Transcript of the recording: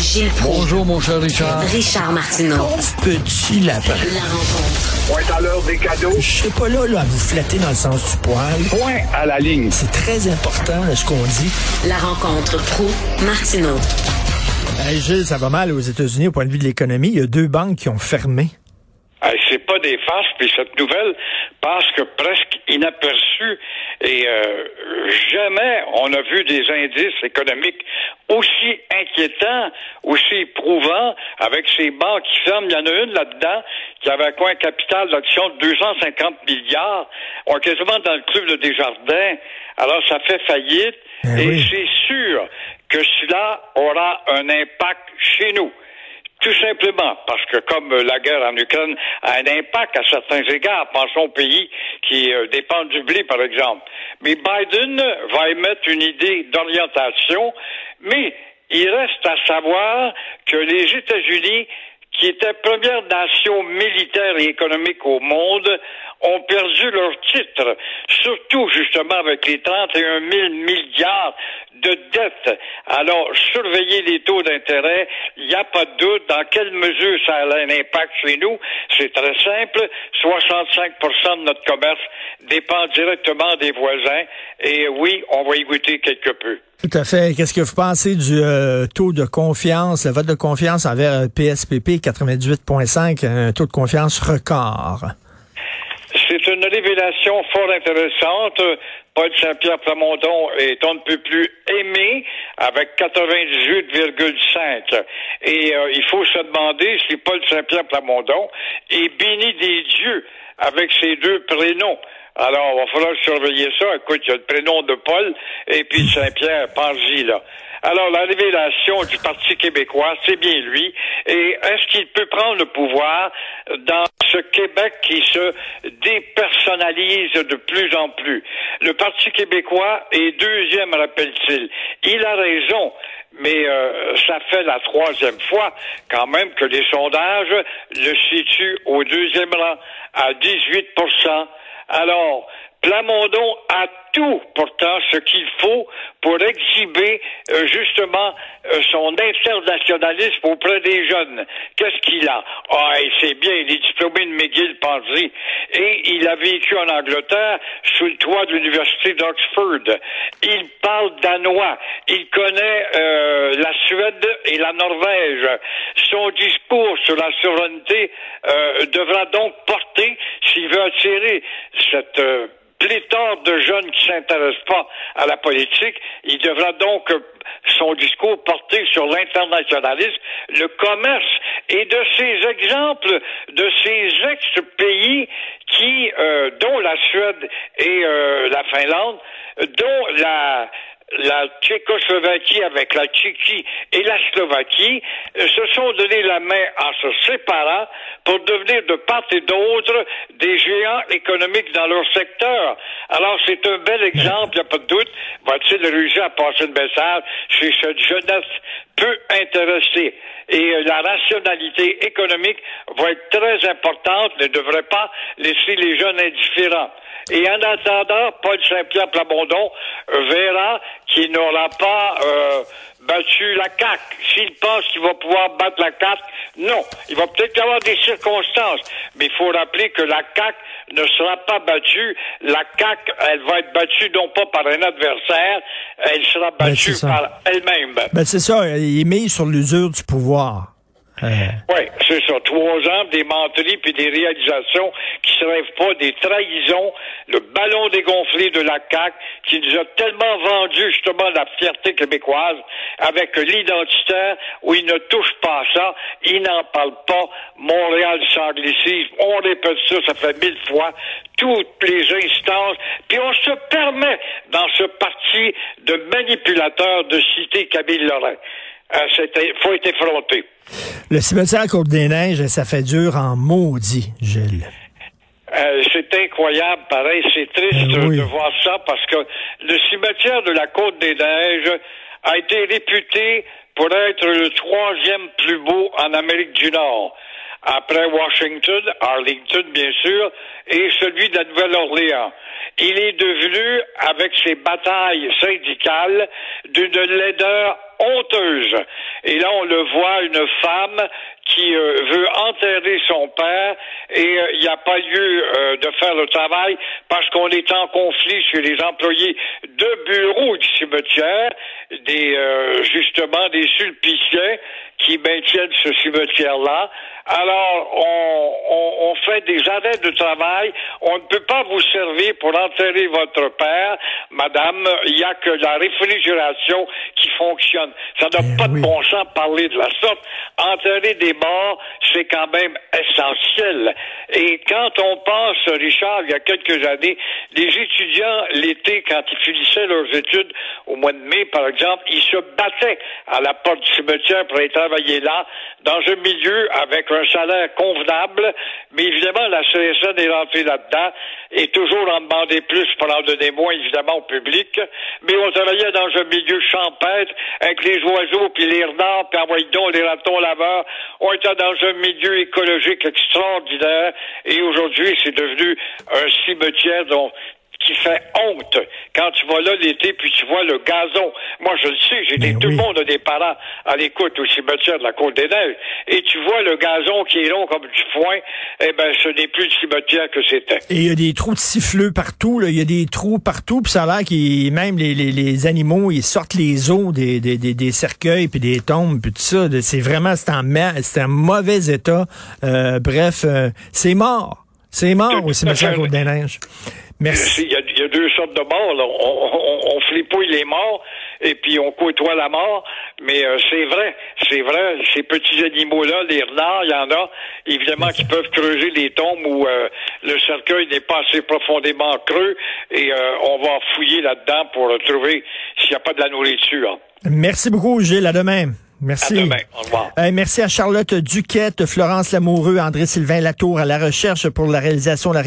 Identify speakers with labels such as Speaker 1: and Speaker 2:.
Speaker 1: Gilles Proulx.
Speaker 2: Bonjour, mon cher Richard.
Speaker 1: Richard Martineau.
Speaker 3: Petit lapin.
Speaker 1: La rencontre.
Speaker 4: Point à l'heure des cadeaux.
Speaker 3: Je serai pas là, là à vous flatter dans le sens du poil.
Speaker 4: Point à la ligne.
Speaker 3: C'est très important ce qu'on dit.
Speaker 1: La rencontre pro martineau
Speaker 3: Hey Gilles, ça va mal aux États-Unis au point de vue de l'économie. Il y a deux banques qui ont fermé.
Speaker 5: C'est pas des farces, puis cette nouvelle passe que presque inaperçue. Et euh, jamais on a vu des indices économiques aussi inquiétants, aussi éprouvants, avec ces banques qui ferment. Il y en a une là-dedans qui avait quoi un capital d'action de 250 milliards. On est quasiment dans le club de Desjardins. Alors ça fait faillite.
Speaker 3: Ben
Speaker 5: et
Speaker 3: oui.
Speaker 5: c'est sûr que cela aura un impact chez nous. Tout simplement parce que comme la guerre en Ukraine a un impact à certains égards, pensons aux pays qui euh, dépendent du blé, par exemple. Mais Biden va émettre une idée d'orientation, mais il reste à savoir que les États-Unis, qui étaient première nation militaire et économique au monde, ont perdu leur titre, surtout justement avec les 31 000 milliards de dettes. Alors, surveiller les taux d'intérêt, il n'y a pas de doute. Dans quelle mesure ça a un impact chez nous? C'est très simple. 65 de notre commerce dépend directement des voisins. Et oui, on va y goûter quelque peu.
Speaker 3: Tout à fait. Qu'est-ce que vous pensez du euh, taux de confiance, le vote de confiance envers euh, PSPP 98.5, un taux de confiance record?
Speaker 5: C'est une révélation fort intéressante. Paul Saint-Pierre Plamondon est on ne peut plus aimé avec 98,5. Et euh, il faut se demander si Paul Saint-Pierre Plamondon est béni des dieux avec ses deux prénoms. Alors, il va falloir surveiller ça. Écoute, il y a le prénom de Paul et puis Saint-Pierre, pense-y, là. Alors, la révélation du Parti québécois, c'est bien lui. Et est-ce qu'il peut prendre le pouvoir dans ce Québec qui se dépersonnalise de plus en plus? Le Parti québécois est deuxième, rappelle-t-il. Il a raison. Mais euh, ça fait la troisième fois quand même que les sondages le situent au deuxième rang, à 18% alors, Plamondon a tout pourtant ce qu'il faut pour exhiber euh, justement euh, son internationalisme auprès des jeunes. Qu'est-ce qu'il a? Ah, il sait bien, il est diplômé de McGill, pensez. Et il a vécu en Angleterre sous le toit de l'université d'Oxford. Il parle danois. Il connaît euh, la Suède et la Norvège. Son discours sur la souveraineté euh, devra donc porter, s'il veut attirer cette euh, pléthore de jeunes qui s'intéressent pas à la politique, il devra donc euh, son discours porter sur l'internationalisme, le commerce et de ces exemples de ces ex-pays qui, euh, dont la Suède et euh, la Finlande, dont la la Tchécoslovaquie avec la Tchéquie et la Slovaquie euh, se sont donné la main en se séparant pour devenir de part et d'autre des géants économiques dans leur secteur. Alors c'est un bel exemple, il n'y a pas de doute. Va-t-il réussir à passer le message chez cette jeunesse peu intéressée? Et euh, la rationalité économique va être très importante, ne devrait pas laisser les jeunes indifférents. Et en attendant, Paul Saint-Pierre Plamondon verra qu'il n'aura pas euh, battu la CAQ. S'il pense qu'il va pouvoir battre la CAQ, non. Il va peut-être y avoir des circonstances, mais il faut rappeler que la CAQ ne sera pas battue. La CAQ, elle va être battue non pas par un adversaire, elle sera
Speaker 3: Ben,
Speaker 5: battue par elle-même.
Speaker 3: Ben c'est ça, il est mis sur l'usure du pouvoir.
Speaker 5: Oui, c'est ça. Trois ans, des menteries puis des réalisations qui ne se rêvent pas, des trahisons, le ballon dégonflé de la CAQ qui nous a tellement vendu justement la fierté québécoise avec l'identitaire où il ne touche pas à ça, il n'en parle pas. Montréal s'anglicisme, on répète ça, ça fait mille fois. Toutes les instances, puis on se permet dans ce parti de manipulateurs de citer Camille Lorrain. Euh, c'était, faut être effronté.
Speaker 3: le cimetière Côte-des-Neiges, ça fait dur en maudit, Gilles.
Speaker 5: Euh, c'est incroyable, pareil, c'est triste
Speaker 3: oui.
Speaker 5: de voir ça parce que le cimetière de la Côte des Neiges a été réputé pour être le troisième plus beau en Amérique du Nord. Après Washington, Arlington, bien sûr, et celui de la Nouvelle-Orléans. Il est devenu, avec ses batailles syndicales, d'une laideur honteuse. Et là, on le voit, une femme qui euh, veut enterrer son père et euh, il n'y a pas lieu euh, de faire le travail parce qu'on est en conflit sur les employés de bureau du cimetière, des justement des sulpiciens qui maintiennent ce cimetière-là. Alors, on, on, fait des arrêts de travail. On ne peut pas vous servir pour enterrer votre père, madame. Il n'y a que la réfrigération qui fonctionne. Ça n'a
Speaker 3: Eh
Speaker 5: pas
Speaker 3: oui.
Speaker 5: de bon sens de parler de la sorte. Enterrer des morts, c'est quand même essentiel. Et quand on pense, Richard, il y a quelques années, les étudiants, l'été, quand ils finissaient leurs études, au mois de mai, par exemple, ils se battaient à la porte du cimetière pour aller travailler là, dans un milieu avec un salaire convenable, mais évidemment, la CSN est rentrée là-dedans et toujours en demander plus pour en donner moins, évidemment, au public. Mais on travaillait dans un milieu champêtre avec les oiseaux, puis les renards, puis envoyez donc les ratons laveurs. On était dans un milieu écologique extraordinaire et aujourd'hui, c'est devenu un cimetière dont qui fait honte quand tu vas là l'été puis tu vois le gazon. Moi, je le sais, j'ai des, tout le monde a des parents à l'écoute au cimetière de la Côte-des-Neiges. Et tu vois le gazon qui est long comme du foin, eh ben, ce n'est plus le cimetière que c'était.
Speaker 3: Et il y a des trous de siffleux partout, là. il y a des trous partout, puis ça a l'air qu'ils même les, les, les animaux, ils sortent les os des, des, des, des cercueils puis des tombes puis tout ça. C'est vraiment c'est en c'est en mauvais état. Euh, bref, euh, c'est mort. C'est mort au cimetière Côte des Neiges. Merci.
Speaker 5: Il y, a, il y a deux sortes de morts. Là. On, on, on flipouille les morts et puis on côtoie la mort. Mais euh, c'est vrai, c'est vrai. Ces petits animaux-là, les renards, il y en a, évidemment, qui peuvent creuser les tombes où euh, le cercueil n'est pas assez profondément creux et euh, on va fouiller là-dedans pour trouver s'il n'y a pas de la nourriture.
Speaker 3: Merci beaucoup, Gilles. À demain. Merci.
Speaker 5: À demain. Au revoir.
Speaker 3: Euh, merci à Charlotte Duquette, Florence Lamoureux, André-Sylvain Latour à la recherche pour la réalisation de la